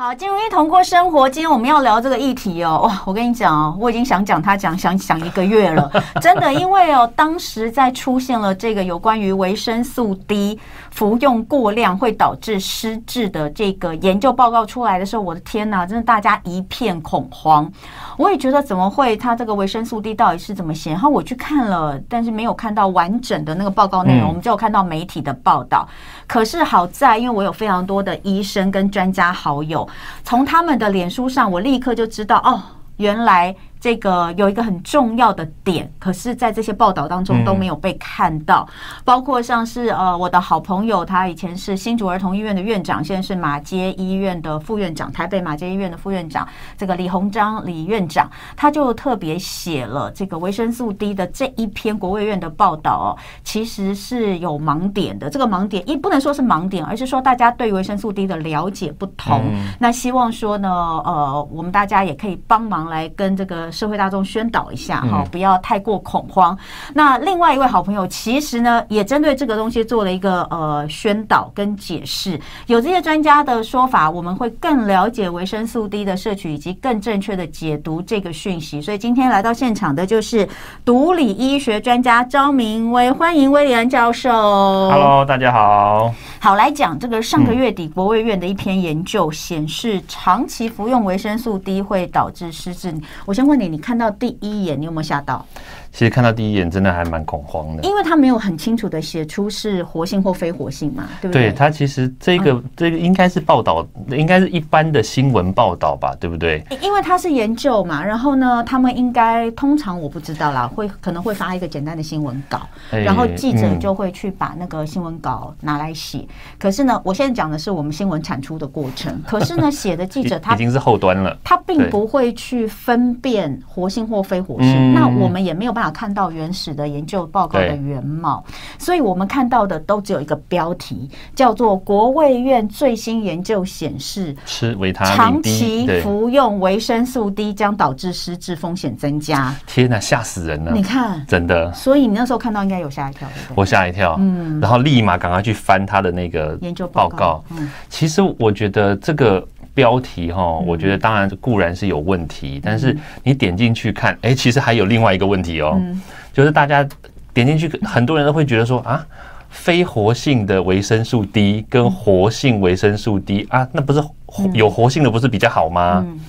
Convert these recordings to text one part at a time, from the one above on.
好，金如一同过生活，今天我们要聊这个议题哦。哇，我跟你讲哦，我已经想讲他讲想想一个月了，真的，因为哦，当时在出现了这个有关于维生素 D 服用过量会导致失智的这个研究报告出来的时候，我的天哪，真的大家一片恐慌。我也觉得怎么会？他这个维生素 D 到底是怎么写？然后我去看了，但是没有看到完整的那个报告内容，我们只有看到媒体的报道。可是好在，因为我有非常多的医生跟专家好友。从他们的脸书上，我立刻就知道哦，原来。这个有一个很重要的点，可是，在这些报道当中都没有被看到。包括像是呃，我的好朋友，他以前是新竹儿童医院的院长，现在是马街医院的副院长，台北马街医院的副院长，这个李鸿章李院长，他就特别写了这个维生素 D 的这一篇国卫院的报道哦，其实是有盲点的。这个盲点，一不能说是盲点，而是说大家对维生素 D 的了解不同。那希望说呢，呃，我们大家也可以帮忙来跟这个。社会大众宣导一下哈，不要太过恐慌。那另外一位好朋友，其实呢也针对这个东西做了一个呃宣导跟解释。有这些专家的说法，我们会更了解维生素 D 的摄取，以及更正确的解读这个讯息。所以今天来到现场的就是毒理医学专家张明威，欢迎威廉教授。Hello，大家好。好，来讲这个上个月底国卫院的一篇研究显示，长期服用维生素 D 会导致失智。我先问你，看到第一眼，你有没有吓到？其实看到第一眼真的还蛮恐慌的，因为他没有很清楚的写出是活性或非活性嘛，对不对？对，他其实这个、嗯、这个应该是报道，应该是一般的新闻报道吧，对不对？因为他是研究嘛，然后呢，他们应该通常我不知道啦，会可能会发一个简单的新闻稿，然后记者就会去把那个新闻稿拿来写。嗯、可是呢，我现在讲的是我们新闻产出的过程，可是呢，写的记者 他已经是后端了，他并不会去分辨活性或非活性，那我们也没有办法。看到原始的研究报告的原貌，所以我们看到的都只有一个标题，叫做“国卫院最新研究显示，吃维他长期服用维生素 D 将导致失智风险增加”。天哪，吓死人了！你看，真的。所以你那时候看到应该有吓一跳，对不对？我吓一跳，嗯，然后立马赶快去翻他的那个研究报告。嗯，其实我觉得这个。标题哈，我觉得当然固然是有问题，嗯、但是你点进去看，哎、欸，其实还有另外一个问题哦，嗯、就是大家点进去，很多人都会觉得说啊，非活性的维生素 D 跟活性维生素 D 啊，那不是有活性的不是比较好吗？嗯、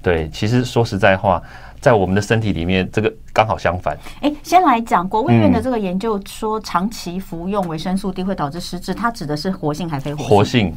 对，其实说实在话，在我们的身体里面，这个刚好相反。哎、欸，先来讲国务院的这个研究说，长期服用维生素 D 会导致失智，它指的是活性还是非活性？活性。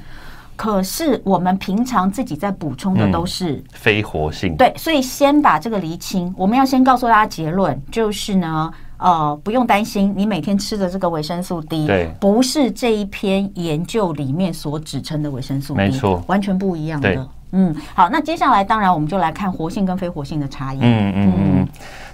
可是我们平常自己在补充的都是、嗯、非活性，对，所以先把这个厘清。我们要先告诉大家结论，就是呢，呃，不用担心，你每天吃的这个维生素 D，对，不是这一篇研究里面所指称的维生素 D，没错，完全不一样的。嗯，好，那接下来当然我们就来看活性跟非活性的差异。嗯嗯嗯。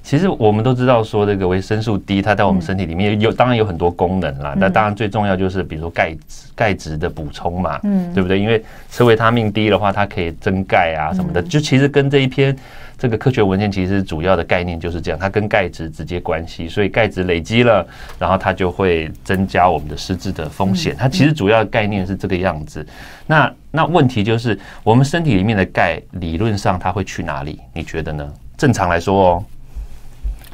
其实我们都知道说这个维生素 D，它在我们身体里面有当然有很多功能啦。那当然最重要就是比如说钙质钙质的补充嘛，嗯，对不对？因为吃维他命 D 的话，它可以增钙啊什么的。就其实跟这一篇这个科学文献其实主要的概念就是这样，它跟钙质直接关系。所以钙质累积了，然后它就会增加我们的失智的风险。它其实主要的概念是这个样子。那那问题就是我们身体里面的钙理论上它会去哪里？你觉得呢？正常来说哦。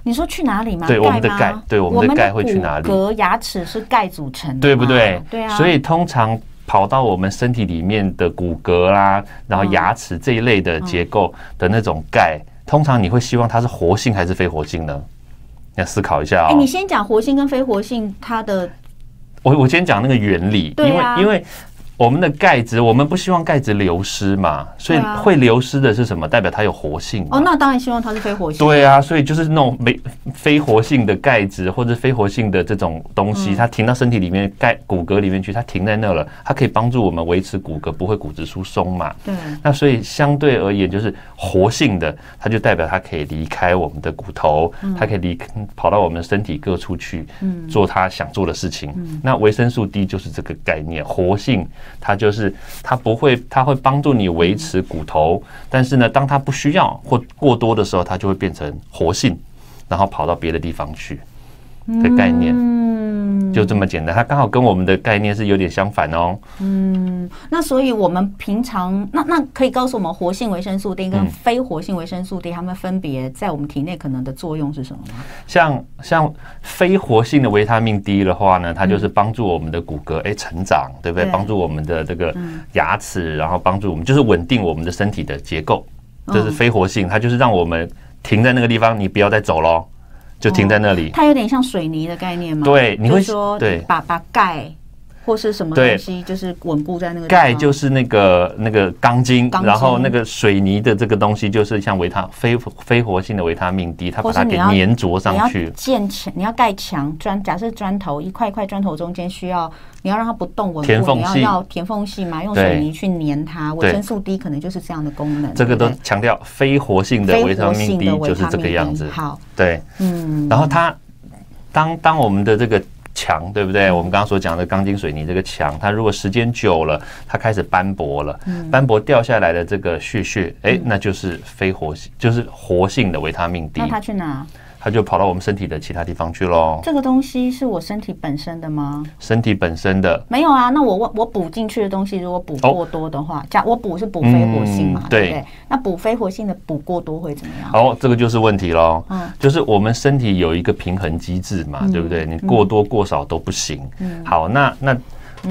你说去哪里吗？对，我们的钙，对，我们的钙会去哪里？骨骼、牙齿是钙组成的，对不对？对啊。所以通常跑到我们身体里面的骨骼啦，然后牙齿这一类的结构的那种钙，通常你会希望它是活性还是非活性呢？要思考一下哦。哎，你先讲活性跟非活性，它的，我我先讲那个原理，因为因为。我们的钙质，我们不希望钙质流失嘛，所以会流失的是什么？代表它有活性哦。那当然希望它是非活性。对啊，所以就是那种没非活性的钙质或者非活性的这种东西，它停到身体里面钙骨骼里面去，它停在那了，它可以帮助我们维持骨骼不会骨质疏松嘛。对。那所以相对而言，就是活性的，它就代表它可以离开我们的骨头，它可以离跑到我们身体各处去，做它想做的事情。那维生素 D 就是这个概念，活性。它就是它不会，它会帮助你维持骨头，但是呢，当它不需要或过多的时候，它就会变成活性，然后跑到别的地方去。的概念。嗯，就这么简单。它刚好跟我们的概念是有点相反哦。嗯，那所以我们平常那那可以告诉我们，活性维生素 D 跟非活性维生素 D，它们分别在我们体内可能的作用是什么吗？像像非活性的维他命 D 的话呢，它就是帮助我们的骨骼哎、欸、成长，对不对？帮助我们的这个牙齿，然后帮助我们就是稳定我们的身体的结构。这是非活性，它就是让我们停在那个地方，你不要再走喽，就停在那里。它有点像水泥的概念吗？对，你会说对，把把钙。或是什么东西，就是稳固在那个盖，就是那个那个钢筋，然后那个水泥的这个东西，就是像维他非非活性的维他命 D，它把它给粘着上去。建墙，你要盖墙砖，假设砖头一块一块砖头中间需要，你要让它不动稳固，填缝，你要要填缝隙嘛，用水泥去粘它。维生素 D 可能就是这样的功能。这个都强调非活性的维他命 D 就是这个样子。好，对，嗯，然后它当当我们的这个。墙对不对？我们刚刚所讲的钢筋水泥这个墙，它如果时间久了，它开始斑驳了，斑驳掉下来的这个屑屑，哎，那就是非活性，就是活性的维他命 D。那它去哪？它就跑到我们身体的其他地方去喽。这个东西是我身体本身的吗？身体本身的没有啊。那我我我补进去的东西，如果补过多的话，假我补是补非活性嘛，对不对？那补非活性的补过多会怎么样？哦，这个就是问题喽。嗯，就是我们身体有一个平衡机制嘛，对不对？你过多过少都不行。嗯，好，那那。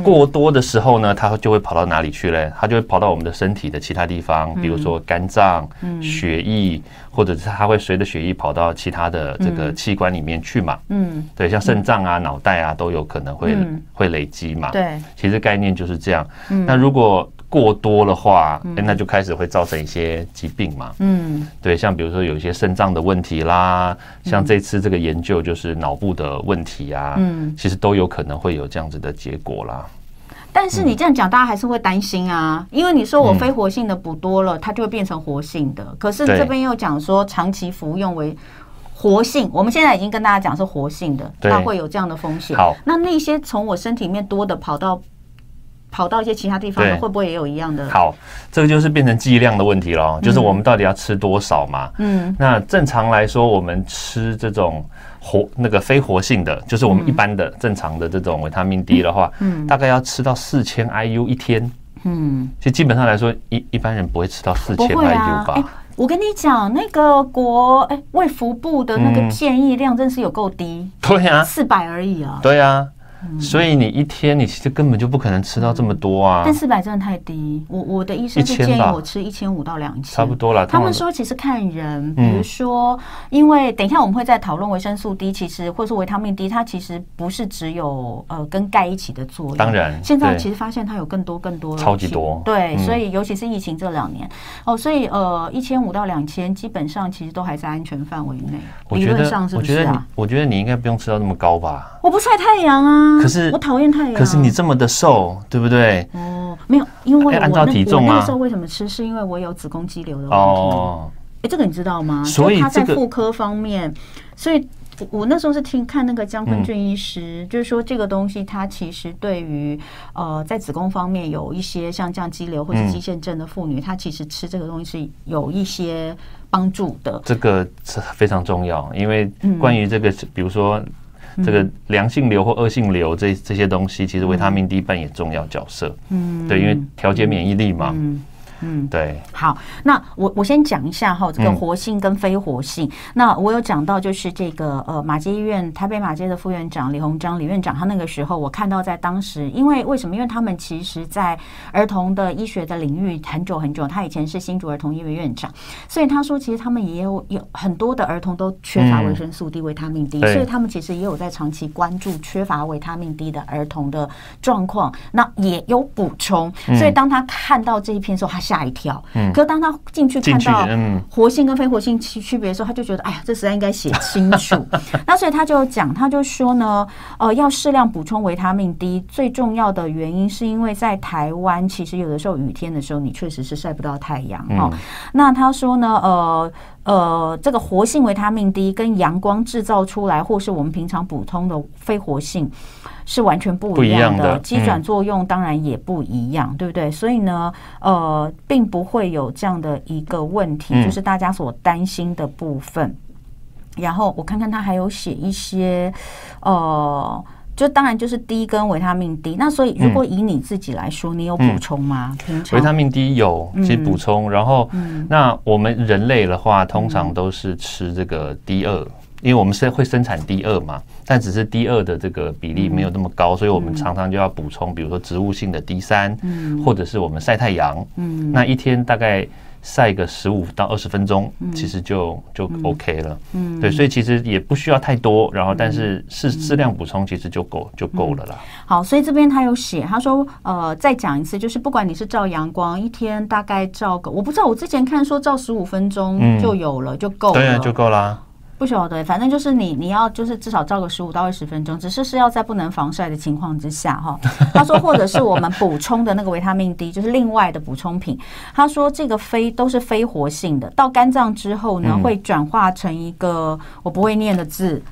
过多的时候呢，它就会跑到哪里去嘞？它就会跑到我们的身体的其他地方，比如说肝脏、血液，或者是它会随着血液跑到其他的这个器官里面去嘛。嗯，对，像肾脏啊、脑袋啊都有可能会会累积嘛。对，其实概念就是这样。那如果过多的话，哎，那就开始会造成一些疾病嘛。嗯，对，像比如说有一些肾脏的问题啦，像这次这个研究就是脑部的问题啊，嗯，其实都有可能会有这样子的结果啦。但是你这样讲，大家还是会担心啊，因为你说我非活性的补多了，它就会变成活性的。可是这边又讲说长期服用为活性，我们现在已经跟大家讲是活性的，那会有这样的风险。好，那那些从我身体里面多的跑到。跑到一些其他地方，会不会也有一样的？好，这个就是变成剂量的问题了，就是我们到底要吃多少嘛？嗯，那正常来说，我们吃这种活那个非活性的，就是我们一般的正常的这种维他命 D 的话，嗯，大概要吃到四千 IU 一天。嗯，其实基本上来说，一一般人不会吃到四千 IU 吧？我跟你讲，那个国哎卫福部的那个建议量真是有够低。对呀，四百而已啊。对呀。所以你一天你其实根本就不可能吃到这么多啊！但四百真的太低，我我的医生是建议我吃一千五到两千，差不多了。他们说其实看人，比如说，因为等一下我们会再讨论维生素 D，其实或者说维他命 D，它其实不是只有呃跟钙一起的作用。当然，现在其实发现它有更多更多超级多。对，所以尤其是疫情这两年哦，所以呃一千五到两千基本上其实都还在安全范围内。理论上是不是啊？我觉得你应该不用吃到那么高吧？我不晒太阳啊，可是我讨厌太阳。可是你这么的瘦，对不对？哦，没有，因为我按照体重啊。那个时候为什么吃？是因为我有子宫肌瘤的问题。哦，哎，这个你知道吗？所以他在妇科方面，所以我那时候是听看那个江坤俊医师，就是说这个东西它其实对于呃在子宫方面有一些像这样肌瘤或者肌腺症的妇女，她其实吃这个东西是有一些帮助的。这个是非常重要，因为关于这个，比如说。这个良性瘤或恶性瘤这这些东西，其实维他命 D 扮演重要角色。嗯，对，因为调节免疫力嘛。嗯。嗯，对。好，那我我先讲一下哈，这个活性跟非活性。嗯、那我有讲到，就是这个呃，马街医院台北马街的副院长李鸿章李院长，他那个时候我看到在当时，因为为什么？因为他们其实在儿童的医学的领域很久很久，他以前是新竹儿童医院院长，所以他说其实他们也有有很多的儿童都缺乏维生素 D、维他命 D，所以他们其实也有在长期关注缺乏维他命 D 的儿童的状况，那也有补充。所以当他看到这一篇时候，他吓一跳，嗯，可是当他进去看到活性跟非活性区区别的时候，他就觉得，哎呀，这实在应该写清楚。那所以他就讲，他就说呢，呃，要适量补充维他命 D，最重要的原因是因为在台湾，其实有的时候雨天的时候，你确实是晒不到太阳哦。那他说呢，呃呃，这个活性维他命 D 跟阳光制造出来，或是我们平常补充的非活性。是完全不一样的，机转作用当然也不一样，对不对？所以呢，呃，并不会有这样的一个问题，就是大家所担心的部分。然后我看看他还有写一些，呃。就当然就是 D 跟维他命 D，那所以如果以你自己来说，嗯、你有补充吗？维他命 D 有，其实补充。嗯、然后，嗯、那我们人类的话，通常都是吃这个 D 二，因为我们是会生产 D 二嘛，但只是 D 二的这个比例没有那么高，嗯、所以我们常常就要补充，比如说植物性的 D 三，嗯，或者是我们晒太阳，嗯，那一天大概。晒个十五到二十分钟，其实就就 OK 了。嗯，对，所以其实也不需要太多，然后但是适适量补充其实就够就够了啦。好，所以这边他有写，他说呃，再讲一次，就是不管你是照阳光，一天大概照个，我不知道，我之前看说照十五分钟就有了，就够了，对，就够了。不晓得，反正就是你，你要就是至少照个十五到二十分钟，只是是要在不能防晒的情况之下哈。他说，或者是我们补充的那个维他命 D，就是另外的补充品。他说，这个非都是非活性的，到肝脏之后呢，会转化成一个我不会念的字。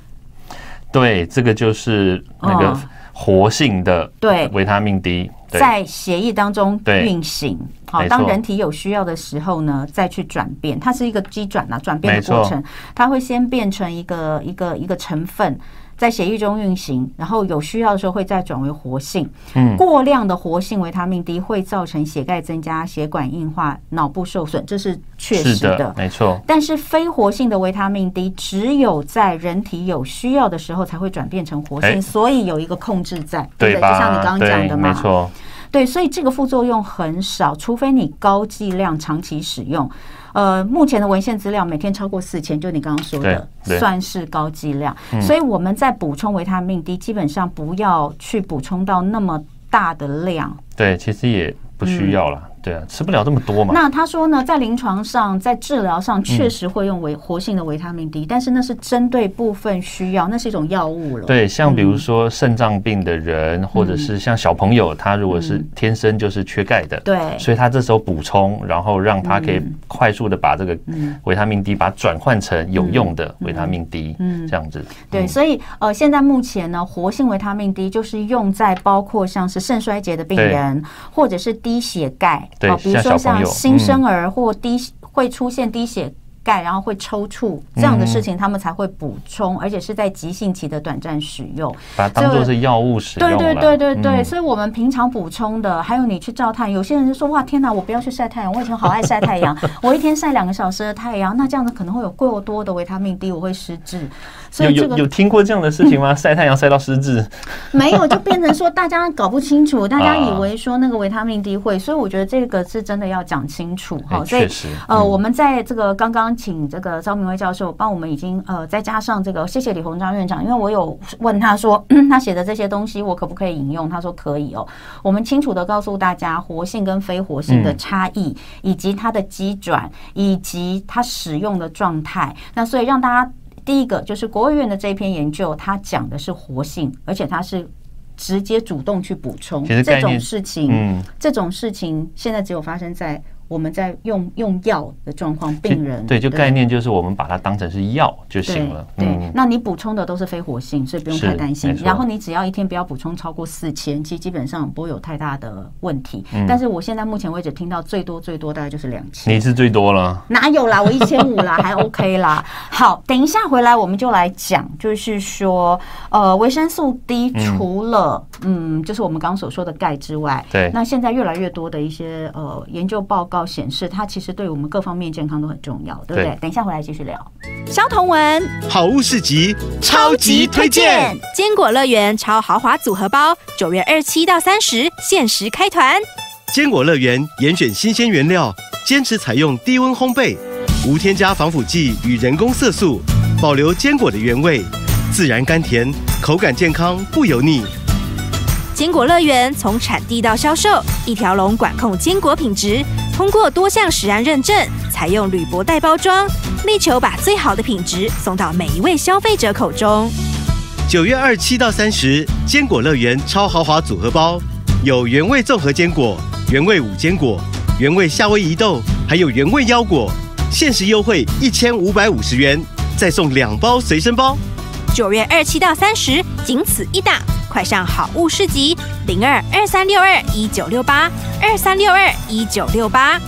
对，这个就是那个活性的对维他命 D。在协议当中运行，好，当人体有需要的时候呢，再去转变，它是一个机转啊，转变的过程，它会先变成一个一个一个成分。在血液中运行，然后有需要的时候会再转为活性。嗯，过量的活性维他命 D 会造成血钙增加、血管硬化、脑部受损，这是确实的，的没错。但是非活性的维他命 D 只有在人体有需要的时候才会转变成活性，欸、所以有一个控制在，对不对？就像你刚刚讲的嘛，没错。对，所以这个副作用很少，除非你高剂量长期使用。呃，目前的文献资料每天超过四千，就你刚刚说的，算是高剂量。嗯、所以我们在补充维他命 D，基本上不要去补充到那么大的量。对，其实也不需要了。嗯对啊，吃不了这么多嘛。那他说呢，在临床上，在治疗上确实会用维活性的维他命 D，嗯，但是那是针对部分需要，那是一种药物了。对，像比如说肾脏病的人，嗯，或者是像小朋友，他如果是天生就是缺钙的，对，嗯，所以他这时候补充，然后让他可以快速的把这个维他命 D 把它转换成有用的维他命 D，嗯，这样子。对，所以呃，现在目前呢，活性维他命 D 就是用在包括像是肾衰竭的病人，或者是低血钙。对，比如说像新生儿或低会出现低血钙，然后会抽搐这样的事情，他们才会补充，而且是在急性期的短暂使用，把它当做是药物使用。对对对对对，所以我们平常补充的，还有你去照太阳，有些人就说哇天哪，我不要去晒太阳，我以前好爱晒太阳，我一天晒两个小时的太阳，那这样子可能会有过多的维他命 D，我会失智。有有有听过这样的事情吗？晒太阳晒到失智？没有，就变成说大家搞不清楚，大家以为说那个维他命 D 会，所以我觉得这个是真的要讲清楚哈。所以呃，我们在这个刚刚请这个张明威教授帮我们已经呃再加上这个，谢谢李鸿章院长，因为我有问他说 他写的这些东西我可不可以引用？他说可以哦。我们清楚的告诉大家活性跟非活性的差异，以及它的机转，以及它使用的状态。那所以让大家。第一个就是国务院的这篇研究，它讲的是活性，而且它是直接主动去补充这种事情。嗯，这种事情现在只有发生在。我们在用用药的状况，病人对，就概念就是我们把它当成是药就行了。对，那你补充的都是非活性，所以不用太担心。然后你只要一天不要补充超过四千，其实基本上不会有太大的问题。但是我现在目前为止听到最多最多大概就是两千。你是最多了？哪有啦？我一千五啦，还 OK 啦。好，等一下回来我们就来讲，就是说，呃，维生素 D 除了嗯，就是我们刚刚所说的钙之外，对，那现在越来越多的一些呃研究报告。显示它其实对我们各方面健康都很重要，对不对？对，等一下回来继续聊。肖同文好物市集超级推荐，坚果乐园超豪华组合包，九月二七到三十限时开团。坚果乐园严选新鲜原料，坚持采用低温烘焙，无添加防腐剂与人工色素，保留坚果的原味，自然甘甜，口感健康不油腻。坚果乐园从产地到销售，一条龙管控坚果品质，通过多项食安认证，采用铝箔袋包装，力求把最好的品质送到每一位消费者口中。九月二七到三十，坚果乐园超豪华组合包，有原味综合坚果、原味五坚果、原味夏威夷豆，还有原味腰果，限时优惠一千五百五十元，再送两包随身包。九月二七到三十，仅此一档。快上好物市集零二二三六二一九六八二三六二一九六八。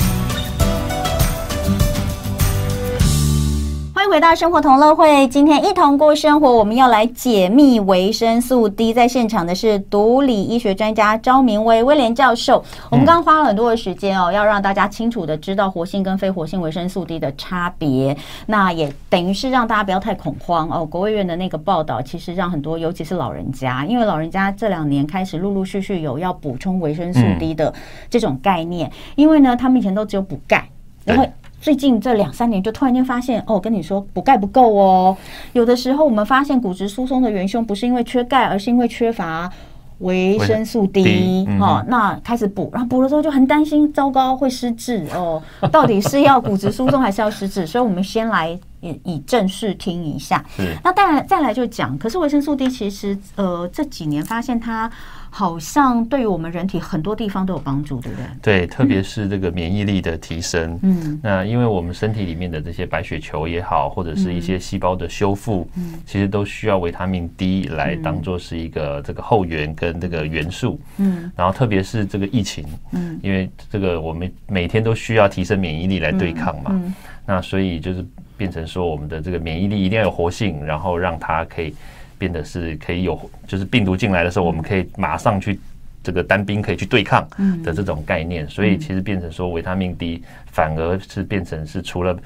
回到生活同乐会，今天一同过生活，我们要来解密维生素 D。在现场的是毒理医学专家张明威威廉教授。我们刚刚花了很多的时间哦，要让大家清楚的知道活性跟非活性维生素 D 的差别。那也等于是让大家不要太恐慌哦。国卫院的那个报道，其实让很多，尤其是老人家，因为老人家这两年开始陆陆续续有要补充维生素 D 的这种概念，因为呢，他们以前都只有补钙，然后。最近这两三年，就突然间发现，哦，跟你说补钙不够哦。有的时候我们发现骨质疏松的元凶不是因为缺钙，而是因为缺乏维生素 D。哈，那开始补，然后补了之后就很担心，糟糕会失智哦。到底是要骨质疏松还是要失智？所以我们先来以以正视听一下。那当然再来就讲，可是维生素 D 其实呃这几年发现它。好像对于我们人体很多地方都有帮助，对不对？对，特别是这个免疫力的提升。嗯，那因为我们身体里面的这些白血球也好，或者是一些细胞的修复，嗯，其实都需要维他命 D 来当做是一个这个后援跟这个元素。嗯，然后特别是这个疫情，嗯，因为这个我们每天都需要提升免疫力来对抗嘛。嗯，那所以就是变成说，我们的这个免疫力一定要有活性，然后让它可以。变得是可以有，就是病毒进来的时候，我们可以马上去这个单兵可以去对抗的这种概念，所以其实变成说维他命 D 反而是变成是除了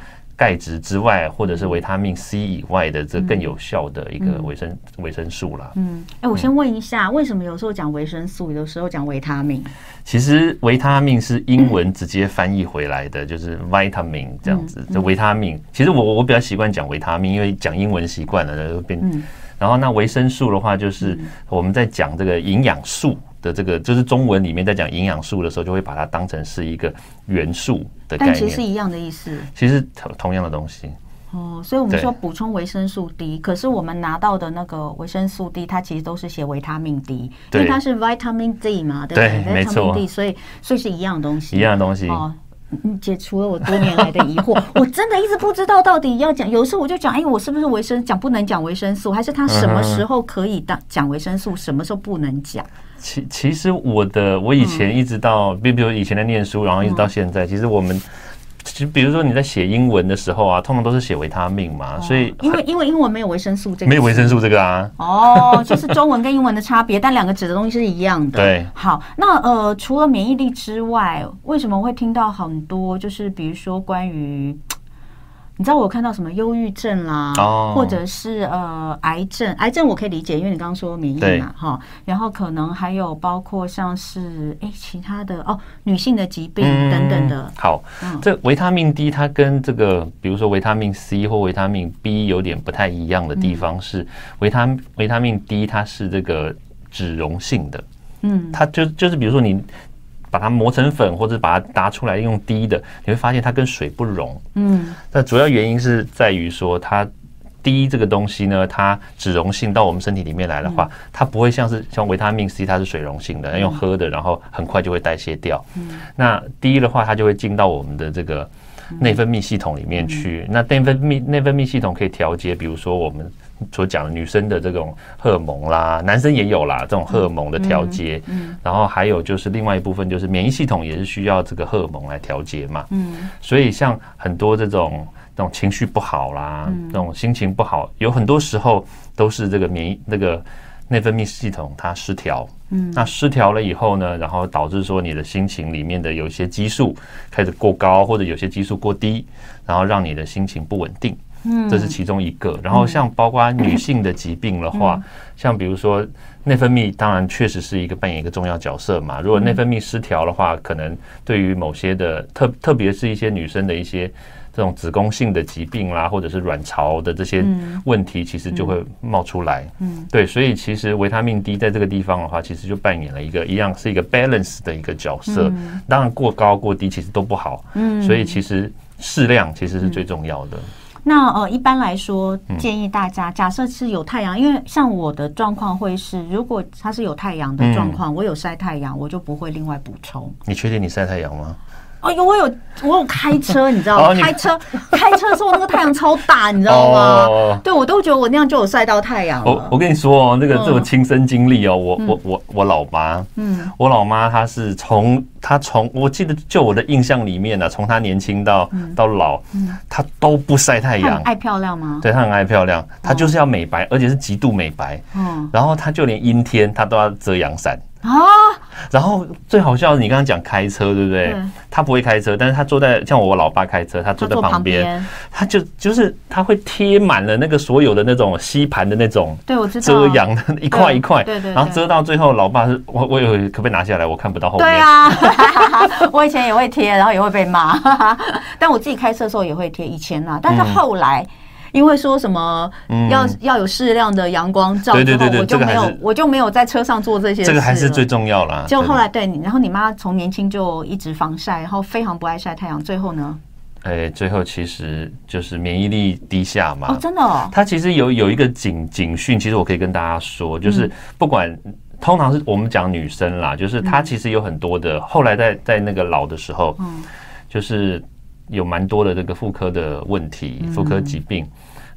钙质之外，或者是维他命 C 以外的这更有效的一个维生维生素啦。嗯，哎，我先问一下，为什么有时候讲维生素，有时候讲维他命？其实维他命是英文直接翻译回来的，就是 vitamin 这样子。就维他命，其实我我比较习惯讲维他命，因为讲英文习惯了，然后变。然后那维生素的话，就是我们在讲这个营养素的这个，就是中文里面在讲营养素的时候，就会把它当成是一个元素的概念。但其实是一样的意思。其实同同样的东西。哦，所以我们说补充维生素 D，可是我们拿到的那个维生素 D，它其实都是写维他命 D，因为它是 vitamin D 嘛，对不对？对，没错。所以所以是一样的东西。一样的东西。哦。你解除了我多年来的疑惑，我真的一直不知道到底要讲。有时候我就讲，哎，我是不是维生讲不能讲维生素，还是他什么时候可以当讲维生素，什么时候不能讲？其其实我的我以前一直到，比比如以前在念书，然后一直到现在，其实我们。其实，比如说你在写英文的时候啊，通常都是写维他命嘛，所以因为因为英文没有维生素这个，没有维生素这个啊。哦，就是中文跟英文的差别，但两个指的东西是一样的。对，好，那呃，除了免疫力之外，为什么会听到很多就是比如说关于？你知道我看到什么忧郁症啦，或者是呃癌症，癌症我可以理解，因为你刚刚说免疫嘛哈，然后可能还有包括像是哎其他的哦女性的疾病等等的。好，这维他命 D 它跟这个比如说维他命 C 或维他命 B 有点不太一样的地方是，维他维他命 D 它是这个脂溶性的，嗯，它就就是比如说你。把它磨成粉，或者把它打出来用滴的，你会发现它跟水不溶。嗯，那主要原因是在于说，它滴这个东西呢，它脂溶性到我们身体里面来的话，它不会像是像维他命 C，它是水溶性的，用喝的，然后很快就会代谢掉。嗯，那滴的话，它就会进到我们的这个内分泌系统里面去。那内分泌内分泌系统可以调节，比如说我们。所讲的女生的这种荷尔蒙啦，男生也有啦，这种荷尔蒙的调节。嗯，然后还有就是另外一部分，就是免疫系统也是需要这个荷尔蒙来调节嘛。嗯，所以像很多这种这种情绪不好啦，这种心情不好，有很多时候都是这个免疫那个内分泌系统它失调。嗯，那失调了以后呢，然后导致说你的心情里面的有些激素开始过高，或者有些激素过低，然后让你的心情不稳定。嗯，这是其中一个。然后像包括女性的疾病的话，像比如说内分泌，当然确实是一个扮演一个重要角色嘛。如果内分泌失调的话，可能对于某些的特，特别是一些女生的一些这种子宫性的疾病啦，或者是卵巢的这些问题，其实就会冒出来。嗯，对，所以其实维他命 D 在这个地方的话，其实就扮演了一个一样是一个 balance 的一个角色。当然过高过低其实都不好。嗯，所以其实适量其实是最重要的。那呃，一般来说，建议大家，假设是有太阳，因为像我的状况会是，如果它是有太阳的状况，我有晒太阳，我就不会另外补充。你确定你晒太阳吗？哎呦，我有我有开车，你知道吗？哦、开车开车的时候那个太阳超大，你知道吗？哦、对，我都觉得我那样就有晒到太阳。我我跟你说哦，那个这种亲身经历哦，我我我我老妈，嗯，我老妈她是从她从我记得就我的印象里面呢、啊，从她年轻到到老，她都不晒太阳。爱漂亮吗？对，她很爱漂亮，她就是要美白，而且是极度美白。嗯，然后她就连阴天她都要遮阳伞。啊！然后最好笑你刚刚讲开车，对不对？他不会开车，但是他坐在像我老爸开车，他坐在旁边，他就就是他会贴满了那个所有的那种吸盘的那种，对我知道遮阳的一块一块，对对，然后遮到最后，老爸是我我有可不可以拿下来？我看不到后面。对啊，我以前也会贴，然后也会被骂，但我自己开车的时候也会贴。以前啊，但是后来。因为说什么要要有适量的阳光照之后，我就没有我就没有在车上做这些事。这个还是最重要啦。就后来对你，然后你妈从年轻就一直防晒，然后非常不爱晒太阳，最后呢？哎，最后其实就是免疫力低下嘛。哦，真的哦。它其实有有一个警警讯，其实我可以跟大家说，就是不管通常是我们讲女生啦，就是她其实有很多的，后来在在那个老的时候，嗯，就是。有蛮多的这个妇科的问题，妇科疾病，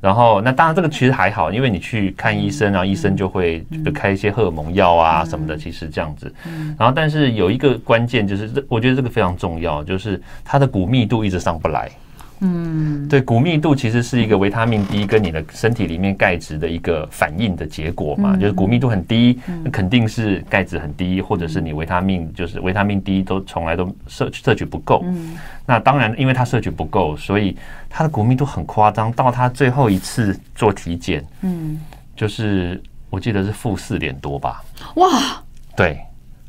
然后那当然这个其实还好，因为你去看医生，然后医生就会就开一些荷尔蒙药啊什么的，其实这样子。然后但是有一个关键就是，这我觉得这个非常重要，就是它的骨密度一直上不来。嗯，对，骨密度其实是一个维他命 D 跟你的身体里面钙质的一个反应的结果嘛，就是骨密度很低，那肯定是钙质很低，或者是你维他命就是维他命 D 都从来都摄摄取不够。那当然，因为它摄取不够，所以它的骨密度很夸张，到他最后一次做体检，嗯，就是我记得是负四点多吧。哇，对，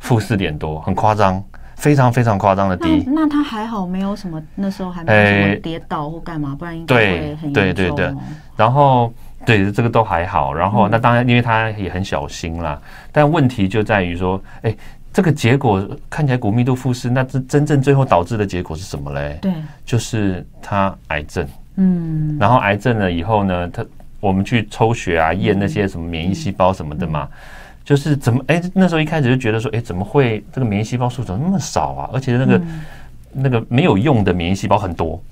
负四点多，很夸张。非常非常夸张的低，那他还好，没有什么，那时候还没有什么跌倒或干嘛，欸、不然应该会很严重。对对对，然后对这个都还好，然后那当然，因为他也很小心啦。嗯、但问题就在于说，哎、欸，这个结果看起来骨密度负四，那这真正最后导致的结果是什么嘞？对，就是他癌症。嗯，然后癌症了以后呢，他我们去抽血啊，验那些什么免疫细胞什么的嘛。嗯嗯就是怎么哎，那时候一开始就觉得说，哎，怎么会这个免疫细胞数怎么那么少啊？而且那个、嗯、那个没有用的免疫细胞很多。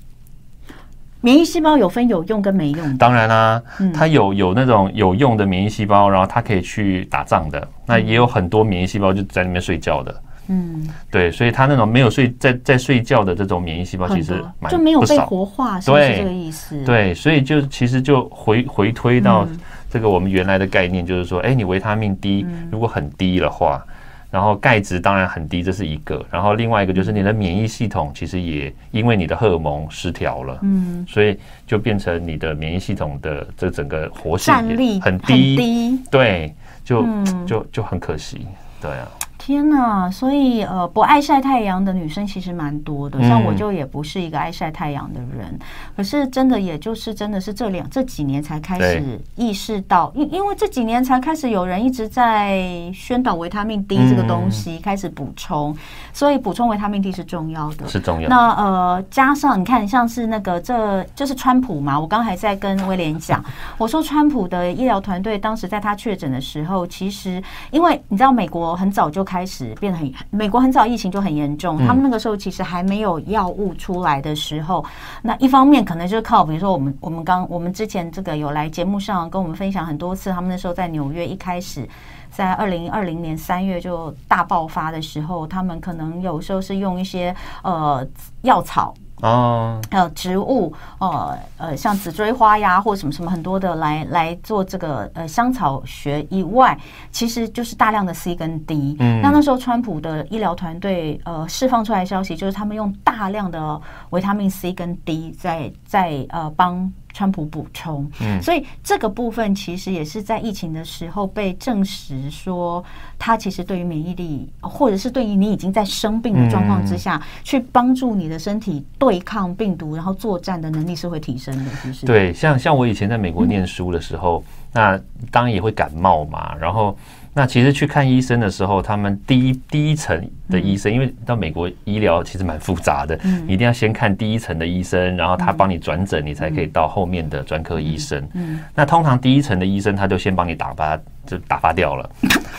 免疫细胞有分有用跟没用的。当然啦、啊，嗯、它有有那种有用的免疫细胞，然后它可以去打仗的。那也有很多免疫细胞就在里面睡觉的。嗯，对，所以它那种没有睡在在睡觉的这种免疫细胞其实就没有被活化，是不是这个意思？对，对，所以就其实就回回推到。嗯这个我们原来的概念就是说，哎，你维他命 D 如果很低的话，嗯、然后钙质当然很低，这是一个。然后另外一个就是你的免疫系统其实也因为你的荷尔蒙失调了，嗯，所以就变成你的免疫系统的这整个活性很低，很低对，就、嗯、就就很可惜，对啊。天呐，所以呃，不爱晒太阳的女生其实蛮多的，像我就也不是一个爱晒太阳的人，嗯、可是真的也就是真的是这两这几年才开始意识到，因因为这几年才开始有人一直在宣导维他命 D 这个东西，开始补充，嗯、所以补充维他命 D 是重要的，是重要的。那呃，加上你看，像是那个这就是川普嘛，我刚才在跟威廉讲，我说川普的医疗团队当时在他确诊的时候，其实因为你知道美国很早就开。开始变得很，美国很早疫情就很严重，他们那个时候其实还没有药物出来的时候，那一方面可能就是靠，比如说我们我们刚我们之前这个有来节目上跟我们分享很多次，他们那时候在纽约一开始在二零二零年三月就大爆发的时候，他们可能有时候是用一些呃药草。哦，还有植物，哦呃，像紫锥花呀，或者什么什么很多的来来做这个呃香草学以外，其实就是大量的 C 跟 D。嗯，那那时候川普的医疗团队呃释放出来消息，就是他们用大量的维他命 C 跟 D 在在呃帮。川普补充，嗯，所以这个部分其实也是在疫情的时候被证实说，它其实对于免疫力，或者是对于你已经在生病的状况之下，去帮助你的身体对抗病毒，然后作战的能力是会提升的，是不是？对，像像我以前在美国念书的时候，那当然也会感冒嘛，然后。那其实去看医生的时候，他们第一第一层的医生，因为到美国医疗其实蛮复杂的，你一定要先看第一层的医生，然后他帮你转诊，你才可以到后面的专科医生。那通常第一层的医生他就先帮你打发，就打发掉了。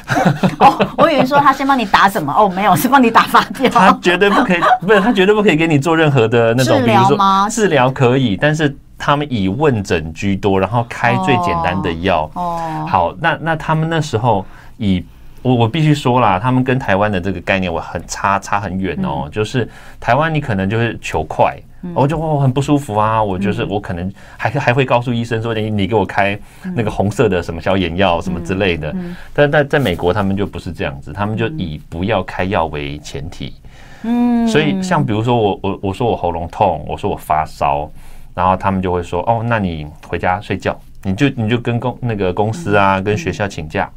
哦，我以为说他先帮你打什么？哦，没有，是帮你打发掉。他绝对不可以，不是他绝对不可以给你做任何的那种，比如说治疗可以，但是他们以问诊居多，然后开最简单的药。哦，好，那那他们那时候以。我我必须说啦，他们跟台湾的这个概念我很差差很远哦。嗯、就是台湾你可能就是求快，嗯、我就我很不舒服啊，我就是我可能还还会告诉医生说，你你给我开那个红色的什么消炎药什么之类的。但但在美国他们就不是这样子，他们就以不要开药为前提。嗯，所以像比如说我我我说我喉咙痛，我说我发烧，然后他们就会说哦，那你回家睡觉，你就你就跟公那个公司啊跟学校请假，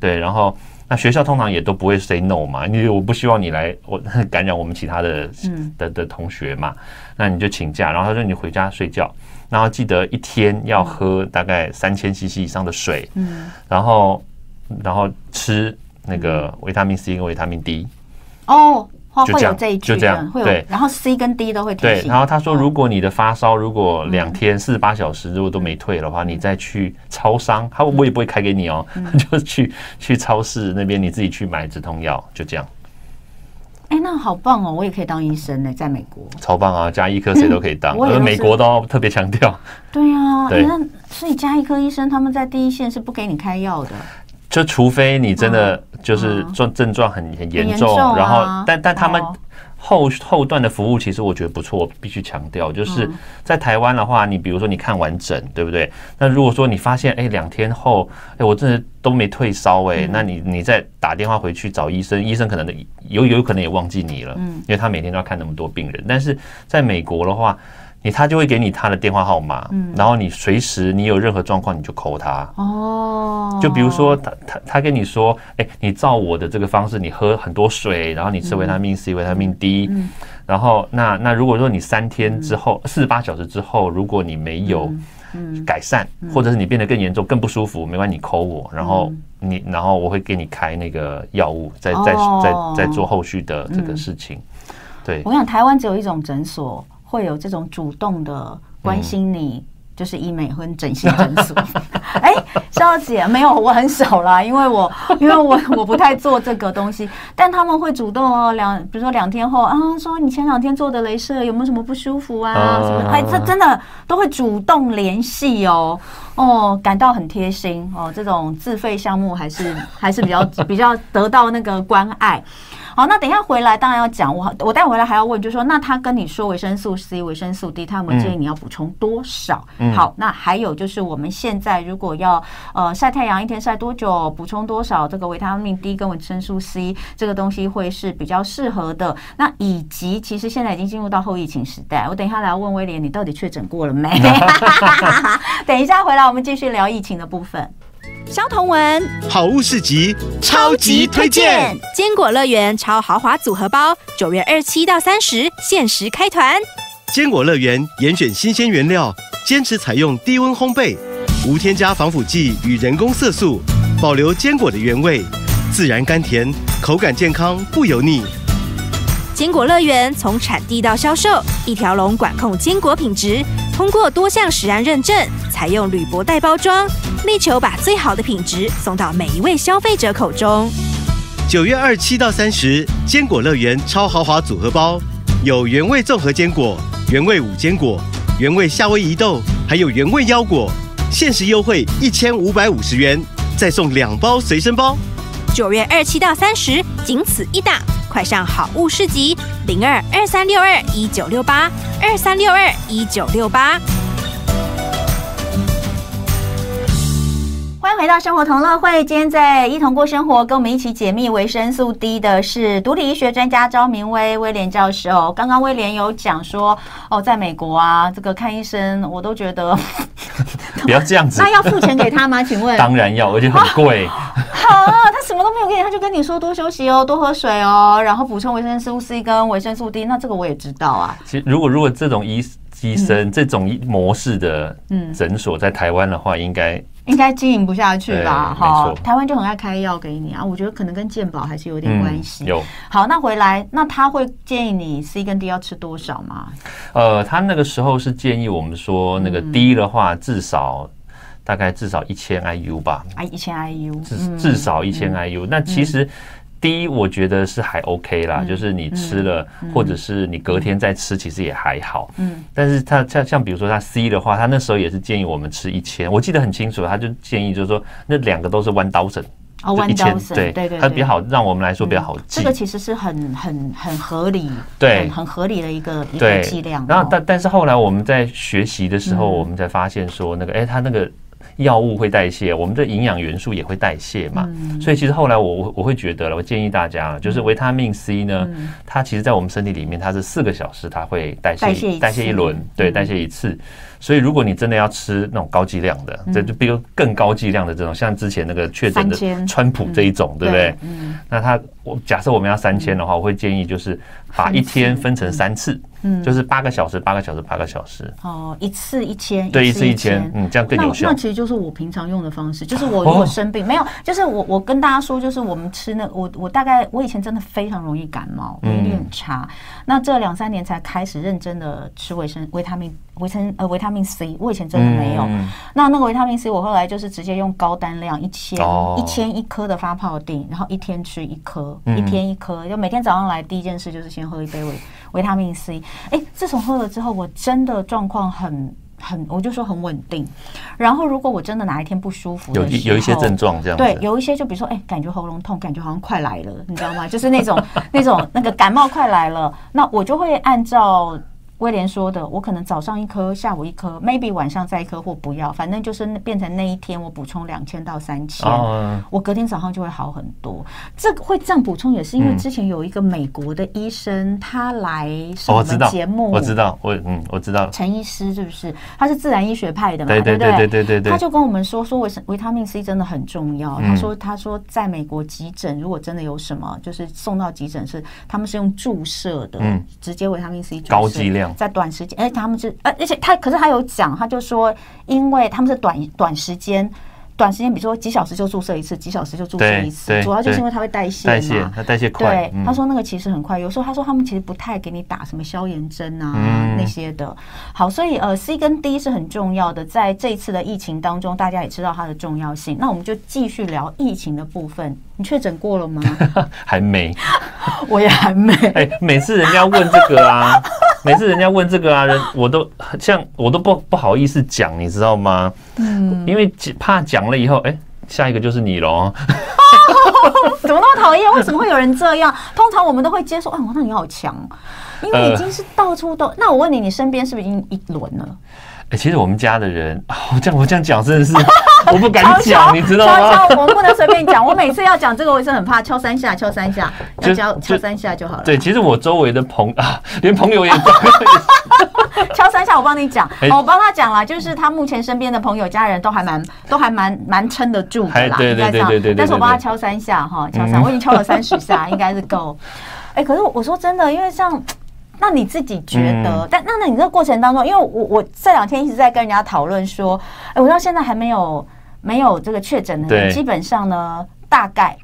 对，然后。那学校通常也都不会 say no 嘛，因为我不希望你来我 感染我们其他的的的同学嘛，那你就请假，然后他说你回家睡觉，然后记得一天要喝大概三千 CC 以上的水，嗯，然后然后吃那个维他命 C 跟维他命 D，哦。就这样，就这样，对。然后 C 跟 D 都会提醒。对，然后他说，如果你的发烧如果两天四十八小时如果都没退的话，你再去超商，他我也不会开给你哦，就去去超市那边你自己去买止痛药，就这样。哎，那好棒哦，我也可以当医生呢，在美国。超棒啊，加医科谁都可以当，而美国都特别强调。对啊，那所以加医科医生他们在第一线是不给你开药的。就除非你真的就是症症状很很严重，然后但但他们后后段的服务其实我觉得不错，必须强调，就是在台湾的话，你比如说你看完整，对不对？那如果说你发现哎两天后哎我真的都没退烧哎，那你你再打电话回去找医生，医生可能有有可能也忘记你了，因为他每天都要看那么多病人。但是在美国的话。你他就会给你他的电话号码，嗯，然后你随时你有任何状况你就 call 他。哦，就比如说他他他跟你说，哎，你照我的这个方式，你喝很多水，然后你吃维他命 C、维他命 D，然后那那如果说你三天之后四十八小时之后，如果你没有改善，或者是你变得更严重、更不舒服，没关系，你 call 我，然后你然后我会给你开那个药物，再再再再做后续的这个事情。对，我想台湾只有一种诊所。会有这种主动的关心你，嗯、就是医美和整形诊所。哎，肖姐没有，我很少啦，因为我 因为我我不太做这个东西，但他们会主动哦，两比如说两天后啊，说你前两天做的镭射有没有什么不舒服啊？什么？哎，这真的都会主动联系哦，哦，感到很贴心哦。这种自费项目还是还是比较比较得到那个关爱。好，那等一下回来，当然要讲。我我待会回来还要问，就是说，那他跟你说维生素 C、维生素 D，他有没有建议你要补充多少？嗯、好，那还有就是我们现在如果要呃晒太阳，一天晒多久，补充多少这个维他命 D 跟维生素 C 这个东西会是比较适合的？那以及其实现在已经进入到后疫情时代，我等一下来要问威廉，你到底确诊过了没？等一下回来，我们继续聊疫情的部分。萧同文，好物市集超级推荐，坚果乐园超豪华组合包，九月二七到三十限时开团。坚果乐园严选新鲜原料，坚持采用低温烘焙，无添加防腐剂与人工色素，保留坚果的原味，自然甘甜，口感健康不油腻。坚果乐园从产地到销售，一条龙管控坚果品质，通过多项食安认证，采用铝箔袋包装，力求把最好的品质送到每一位消费者口中。九月二七到三十，坚果乐园超豪华组合包，有原味综合坚果、原味五坚果、原味夏威夷豆，还有原味腰果，限时优惠一千五百五十元，再送两包随身包。九月二七到三十，仅此一档。快上好物市集零二二三六二一九六八二三六二一九六八。欢迎回到生活同乐会，今天在一同过生活，跟我们一起解密维生素 D 的是独立医学专家昭明威威廉教授。刚刚威廉有讲说，哦，在美国啊，这个看医生我都觉得不要这样子，那要付钱给他吗？请问？当然要，而且很贵。好啊，他什么都没有给你，他就跟你说多休息哦，多喝水哦，然后补充维生素 C 跟维生素 D。那这个我也知道啊。其实，如果如果这种医医生这种模式的诊所在台湾的话，应该应该经营不下去吧？哈，台湾就很爱开药给你啊。我觉得可能跟健保还是有点关系。有。好，那回来，那他会建议你 C 跟 D 要吃多少吗？呃，他那个时候是建议我们说，那个 D 的话至少。大概至少一千 IU 吧，啊，一千 IU，至至少一千 IU。那其实第一，我觉得是还 OK 啦，就是你吃了，或者是你隔天再吃，其实也还好。嗯，但是他像像比如说他 C 的话，他那时候也是建议我们吃一千，我记得很清楚，他就建议就是说那两个都是 one thousand。哦，one thousand，对对对，它比较好，让我们来说比较好记。这个其实是很很很合理，对，很合理的一个一个剂量。然后，但但是后来我们在学习的时候，我们才发现说，那个哎，它那个药物会代谢，我们的营养元素也会代谢嘛。所以其实后来我我我会觉得了，我建议大家，就是维他命 C 呢，它其实在我们身体里面，它是四个小时它会代谢代谢一轮，对，代谢一次。所以，如果你真的要吃那种高剂量的，这就比如更高剂量的这种，像之前那个确诊的川普这一种，对不对？那他我假设我们要三千的话，我会建议就是把一天分成三次，嗯，就是八个小时、八个小时、八个小时。哦，一次一千，对，一次一千，嗯，这样更有效。那其实就是我平常用的方式，就是我如果生病没有，就是我我跟大家说，就是我们吃那我我大概我以前真的非常容易感冒，免疫力很差。那这两三年才开始认真的吃维生维他命。维生呃维他命 C，我以前真的没有。嗯、那那个维他命 C，我后来就是直接用高单量一千一千一颗的发泡錠，然后一天吃一颗，嗯、一天一颗，就每天早上来第一件事就是先喝一杯维维他命 C。哎、欸，自从喝了之后，我真的状况很很，我就说很稳定。然后如果我真的哪一天不舒服，有有一些症状这样，对，有一些就比如说哎、欸，感觉喉咙痛，感觉好像快来了，你知道吗？就是那种那种那个感冒快来了，那我就会按照。威廉说的，我可能早上一颗，下午一颗，maybe 晚上再一颗或不要，反正就是变成那一天我补充两千到三千，我隔天早上就会好很多。这个会这样补充也是因为之前有一个美国的医生，他来上我们节目，我知道，我嗯我知道，陈医师是不是？他是自然医学派的嘛，对对对对对对对，他就跟我们说说维维他命 C 真的很重要。他说他说在美国急诊如果真的有什么，就是送到急诊室他们是用注射的，嗯直接维他命 C 高剂量。在短时间，而且他们是，而而且他，可是他有讲，他就说，因为他们是短短时间。短时间，比如说几小时就注射一次，几小时就注射一次，主要就是因为它会代谢嘛。代谢，它代谢快。对，他说那个其实很快。有时候他说他们其实不太给你打什么消炎针啊那些的。好，所以呃，C 跟 D 是很重要的。在这一次的疫情当中，大家也知道它的重要性。那我们就继续聊疫情的部分。你确诊过了吗？还没，我也还没。哎，每次人家问这个啊，每次人家问这个啊，人我都像我都不不好意思讲，你知道吗？嗯，因为怕讲。了以后，哎，下一个就是你喽。哦，怎么那么讨厌？为什么会有人这样？通常我们都会接受。哎，那你好强，因为已经是到处都。那我问你，你身边是不是已经一轮了？哎，其实我们家的人，我这样我这样讲真的是 我不敢讲，你知道吗？敲敲，我们不能随便讲。我每次要讲这个，我也是很怕，敲三下，敲三下，要敲敲三下就好了。对，其实我周围的朋啊，连朋友也。敲三下，我帮你讲，我帮他讲了，就是他目前身边的朋友、家人都还蛮、都还蛮、蛮撑得住的啦，应该这样。但是我帮他敲三下哈，敲三，我已经敲了三十下，应该是够。哎，可是我说真的，因为像，那你自己觉得？但那那你这个过程当中，因为我我这两天一直在跟人家讨论说，哎，我到现在还没有没有这个确诊的人，基本上呢，大概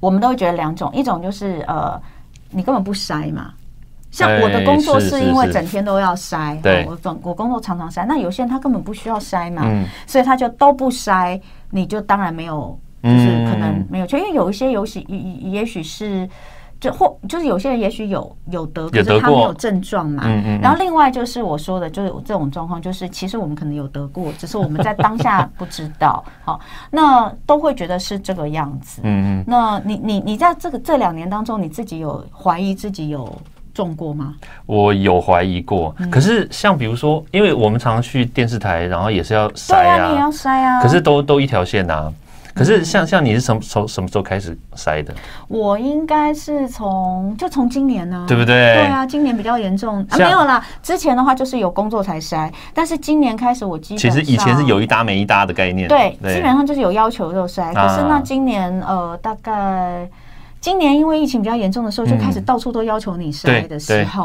我们都会觉得两种，一种就是呃，你根本不筛嘛。像我的工作是因为整天都要筛，对，我总我工作常常筛。那有些人他根本不需要筛嘛，所以他就都不筛，你就当然没有，就是可能没有。就因为有一些，游戏也也许是就或就是有些人也许有有得，可是他没有症状嘛。然后另外就是我说的，就是这种状况，就是其实我们可能有得过，只是我们在当下不知道。好，那都会觉得是这个样子。嗯嗯。那你你你在这个这两年当中，你自己有怀疑自己有？中过吗？我有怀疑过，可是像比如说，因为我们常常去电视台，然后也是要筛啊，你也要筛啊，可是都都一条线呐。可是像像你是从从什么时候开始筛的？我应该是从就从今年呢，对不对？对啊，今年比较严重啊，没有啦。之前的话就是有工作才筛，但是今年开始我基本上其实以前是有一搭没一搭的概念，对，基本上就是有要求就筛。可是那今年呃大概。今年因为疫情比较严重的时候，就开始到处都要求你筛的时候，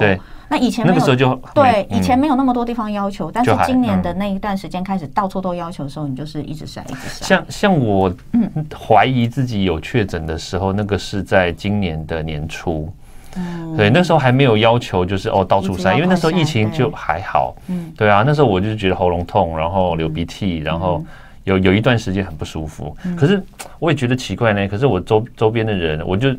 那以前没有，那个时候就对，以前没有那么多地方要求，但是今年的那一段时间开始到处都要求的时候，你就是一直筛，一直筛。像像我怀疑自己有确诊的时候，那个是在今年的年初，嗯，对，那时候还没有要求就是哦到处筛，因为那时候疫情就还好。嗯，对啊，那时候我就觉得喉咙痛，然后流鼻涕，然后有有一段时间很不舒服。可是我也觉得奇怪呢，可是我周周边的人，我就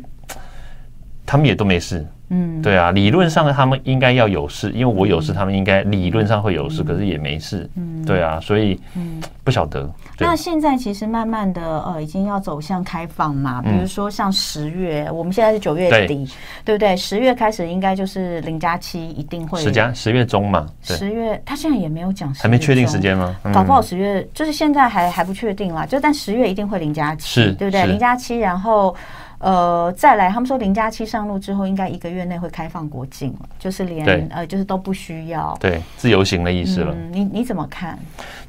他们也都没事。嗯，对啊，理论上他们应该要有事，因为我有事，他们应该理论上会有事，可是也没事。嗯，对啊，所以嗯，不晓得。那现在其实慢慢的呃，已经要走向开放嘛，比如说像十月，我们现在是九月底，对不对？十月开始应该就是零加七一定会。十加十月中嘛，十月他现在也没有讲，还没确定时间吗？搞不好十月就是现在还还不确定啦，就但十月一定会零加七，是，对不对？零加七，然后。呃，再来，他们说零加七上路之后，应该一个月内会开放国境了，就是连呃，就是都不需要对自由行的意思了。嗯、你你怎么看？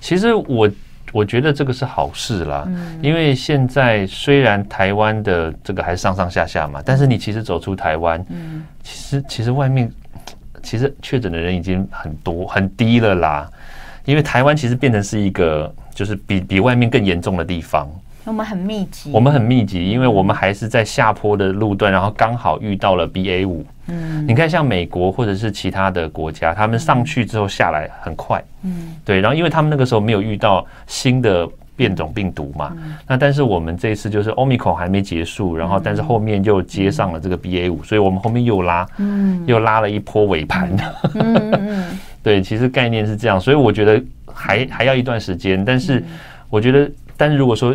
其实我我觉得这个是好事啦，嗯、因为现在虽然台湾的这个还是上上下下嘛，但是你其实走出台湾，嗯，其实其实外面其实确诊的人已经很多很低了啦，因为台湾其实变成是一个就是比比外面更严重的地方。我们很密集，我们很密集，因为我们还是在下坡的路段，然后刚好遇到了 BA 五。嗯，你看，像美国或者是其他的国家，他们上去之后下来很快。嗯，对，然后因为他们那个时候没有遇到新的变种病毒嘛，那但是我们这一次就是 Omicron 还没结束，然后但是后面又接上了这个 BA 五，所以我们后面又拉，嗯，又拉了一波尾盘。嗯嗯，对，其实概念是这样，所以我觉得还还要一段时间，但是我觉得，但是如果说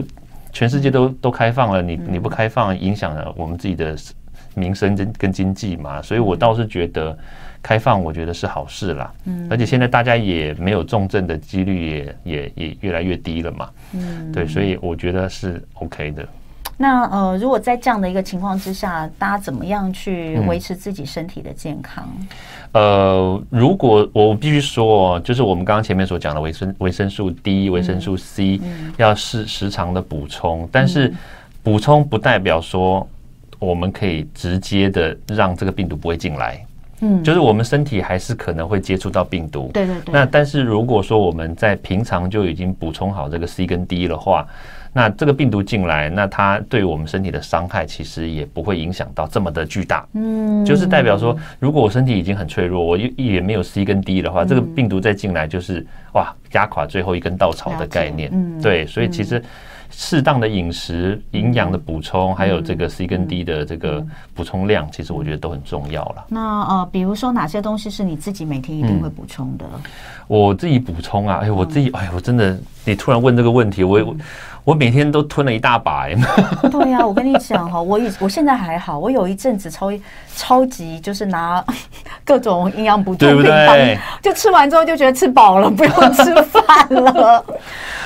全世界都都开放了，你你不开放，影响了我们自己的民生跟跟经济嘛，所以我倒是觉得开放，我觉得是好事啦。嗯，而且现在大家也没有重症的几率也也也越来越低了嘛。嗯，对，所以我觉得是 OK 的。那呃，如果在这样的一个情况之下，大家怎么样去维持自己身体的健康？嗯、呃，如果我必须说，就是我们刚刚前面所讲的维生维生素 D、维生素 C，嗯，要时时常的补充，但是补充不代表说我们可以直接的让这个病毒不会进来。嗯，就是我们身体还是可能会接触到病毒。对对对。那但是如果说我们在平常就已经补充好这个 C 跟 D 的话，那这个病毒进来，那它对我们身体的伤害其实也不会影响到这么的巨大。嗯，就是代表说，如果我身体已经很脆弱，我也也没有 C 跟 D 的话，这个病毒再进来就是哇，压垮最后一根稻草的概念。嗯，对，所以其实适当的饮食、营养的补充，还有这个 C 跟 D 的这个补充量，其实我觉得都很重要了。那呃，比如说哪些东西是你自己每天一定会补充的？我自己补充啊，哎，我自己，哎，我真的，你突然问这个问题，我我。我每天都吞了一大把哎。对呀，我跟你讲哈，我以我现在还好，我有一阵子超超级就是拿 各种营养补充品，对就吃完之后就觉得吃饱了，不用吃饭了。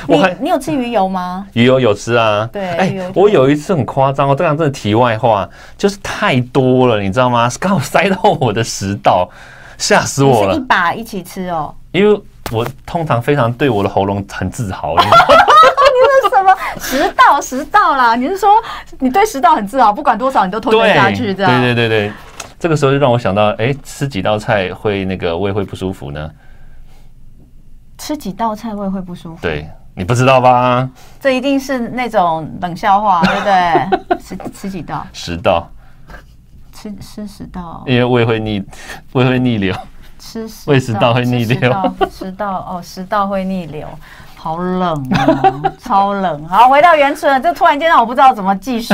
你你有吃鱼油吗？鱼油有吃啊。对，哎，我有一次很夸张哦，这样真的题外话，就是太多了，你知道吗？刚好塞到我的食道，吓死我了。是一把一起吃哦，因为我通常非常对我的喉咙很自豪。什么食道食道啦？你是说你对食道很自豪，不管多少你都吞得下去，这样？对对对对，这个时候就让我想到，哎、欸，吃几道菜会那个胃会不舒服呢？吃几道菜胃会不舒服？对，你不知道吧？这一定是那种冷笑话，对不对？吃吃几道？十道。吃吃十道，因为胃会逆胃会逆流。吃胃食道会逆流。食道哦，食道会逆流。好冷啊，超冷！好，回到原村，就突然间让我不知道怎么继续。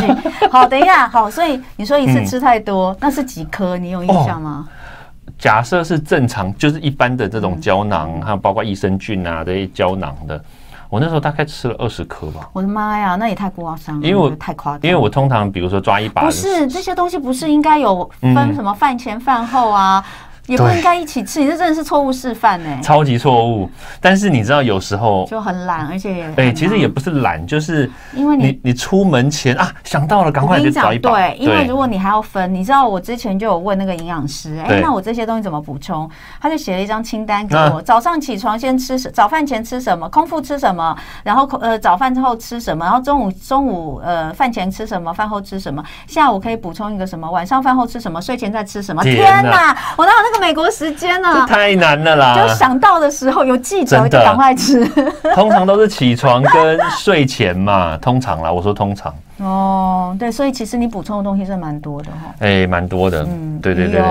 好，等一下，好，所以你说一次吃太多，嗯、那是几颗？你有印象吗？哦、假设是正常，就是一般的这种胶囊，还有、嗯、包括益生菌啊这些胶囊的，我那时候大概吃了二十颗吧。我的妈呀，那也太夸张了！因为我太夸张，因为我通常比如说抓一把，不是这些东西，不是应该有分什么饭前饭后啊？嗯也不应该一起吃，你这真的是错误示范呢，超级错误。但是你知道，有时候就很懒，而且也对，其实也不是懒，就是因为你你出门前啊想到了，赶快去找一把。对，因为如果你还要分，你知道我之前就有问那个营养师，哎，那我这些东西怎么补充？他就写了一张清单给我，早上起床先吃，早饭前吃什么，空腹吃什么，然后呃早饭之后吃什么，然后中午中午呃饭前吃什么，饭后吃什么，下午可以补充一个什么，晚上饭后吃什么，睡前再吃什么。天哪，我哪有那个？美国时间呢、啊？太难了啦！就想到的时候有记者就赶快吃。通常都是起床跟睡前嘛，通常啦，我说通常。哦，对，所以其实你补充的东西是蛮多的哈。哎，蛮多的，嗯，对对对，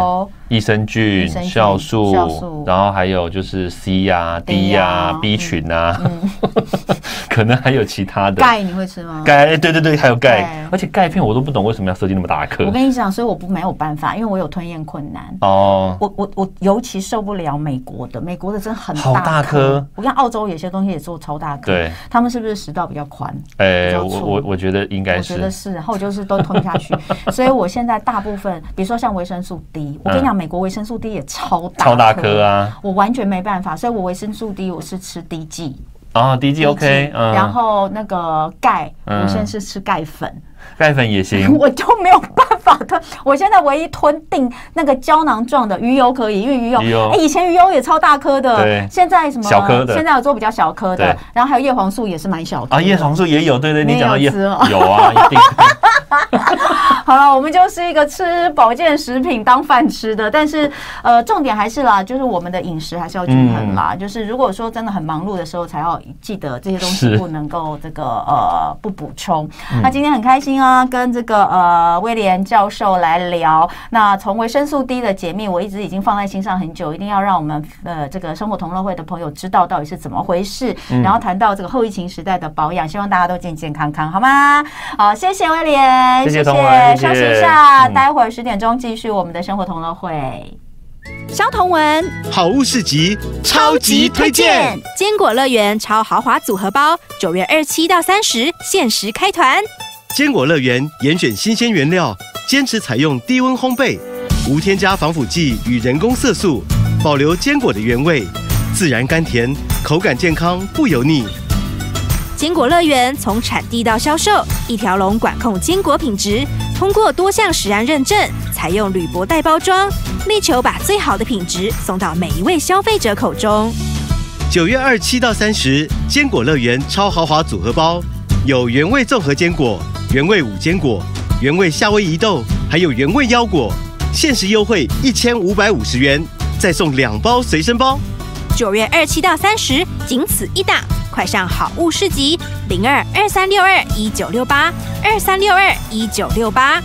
益生菌、酵素，然后还有就是 C 呀、D 呀、B 群啊，可能还有其他的。钙你会吃吗？钙，对对对，还有钙，而且钙片我都不懂为什么要设计那么大颗。我跟你讲，所以我不没有办法，因为我有吞咽困难。哦，我我我尤其受不了美国的，美国的真的很大颗。我看澳洲有些东西也做超大颗，对，他们是不是食道比较宽？哎，我我我觉得应该是，我觉得是，然后就是都吞下去。所以我现在大部分，比如说像维生素 D，我跟你讲。美国维生素 D 也超大，超大颗啊！我完全没办法，所以我维生素 D 我是吃 D 剂。啊，D G OK，然后那个钙，我现在是吃钙粉，钙粉也行，我就没有办法吞。我现在唯一吞定那个胶囊状的鱼油可以，因为鱼油，哎，以前鱼油也超大颗的，对，现在什么小颗的，现在有做比较小颗的，然后还有叶黄素也是蛮小的。啊，叶黄素也有，对对，你讲到叶 有啊，一定。好了，我们就是一个吃保健食品当饭吃的，但是呃，重点还是啦，就是我们的饮食还是要均衡啦。嗯、就是如果说真的很忙碌的时候，才要记得这些东西不能够这个呃不补充。那今天很开心啊，跟这个呃威廉教授来聊。那从维生素 D 的解密，我一直已经放在心上很久，一定要让我们呃这个生活同乐会的朋友知道到底是怎么回事。嗯、然后谈到这个后疫情时代的保养，希望大家都健健康康，好吗？好，谢谢威廉。谢谢，休息一下，待会儿十点钟继续我们的生活同乐会。萧同文，好物市集超级推荐，坚果乐园超豪华组合包，九月二七到三十限时开团。坚果乐园严选新鲜原料，坚持采用低温烘焙，无添加防腐剂与人工色素，保留坚果的原味，自然甘甜，口感健康不油腻。坚果乐园从产地到销售，一条龙管控坚果品质，通过多项食安认证，采用铝箔袋包装，力求把最好的品质送到每一位消费者口中。九月二七到三十，坚果乐园超豪华组合包，有原味综合坚果、原味五坚果、原味夏威夷豆，还有原味腰果，限时优惠一千五百五十元，再送两包随身包。九月二七到三十，仅此一档。快上好物市集零二二三六二一九六八二三六二一九六八。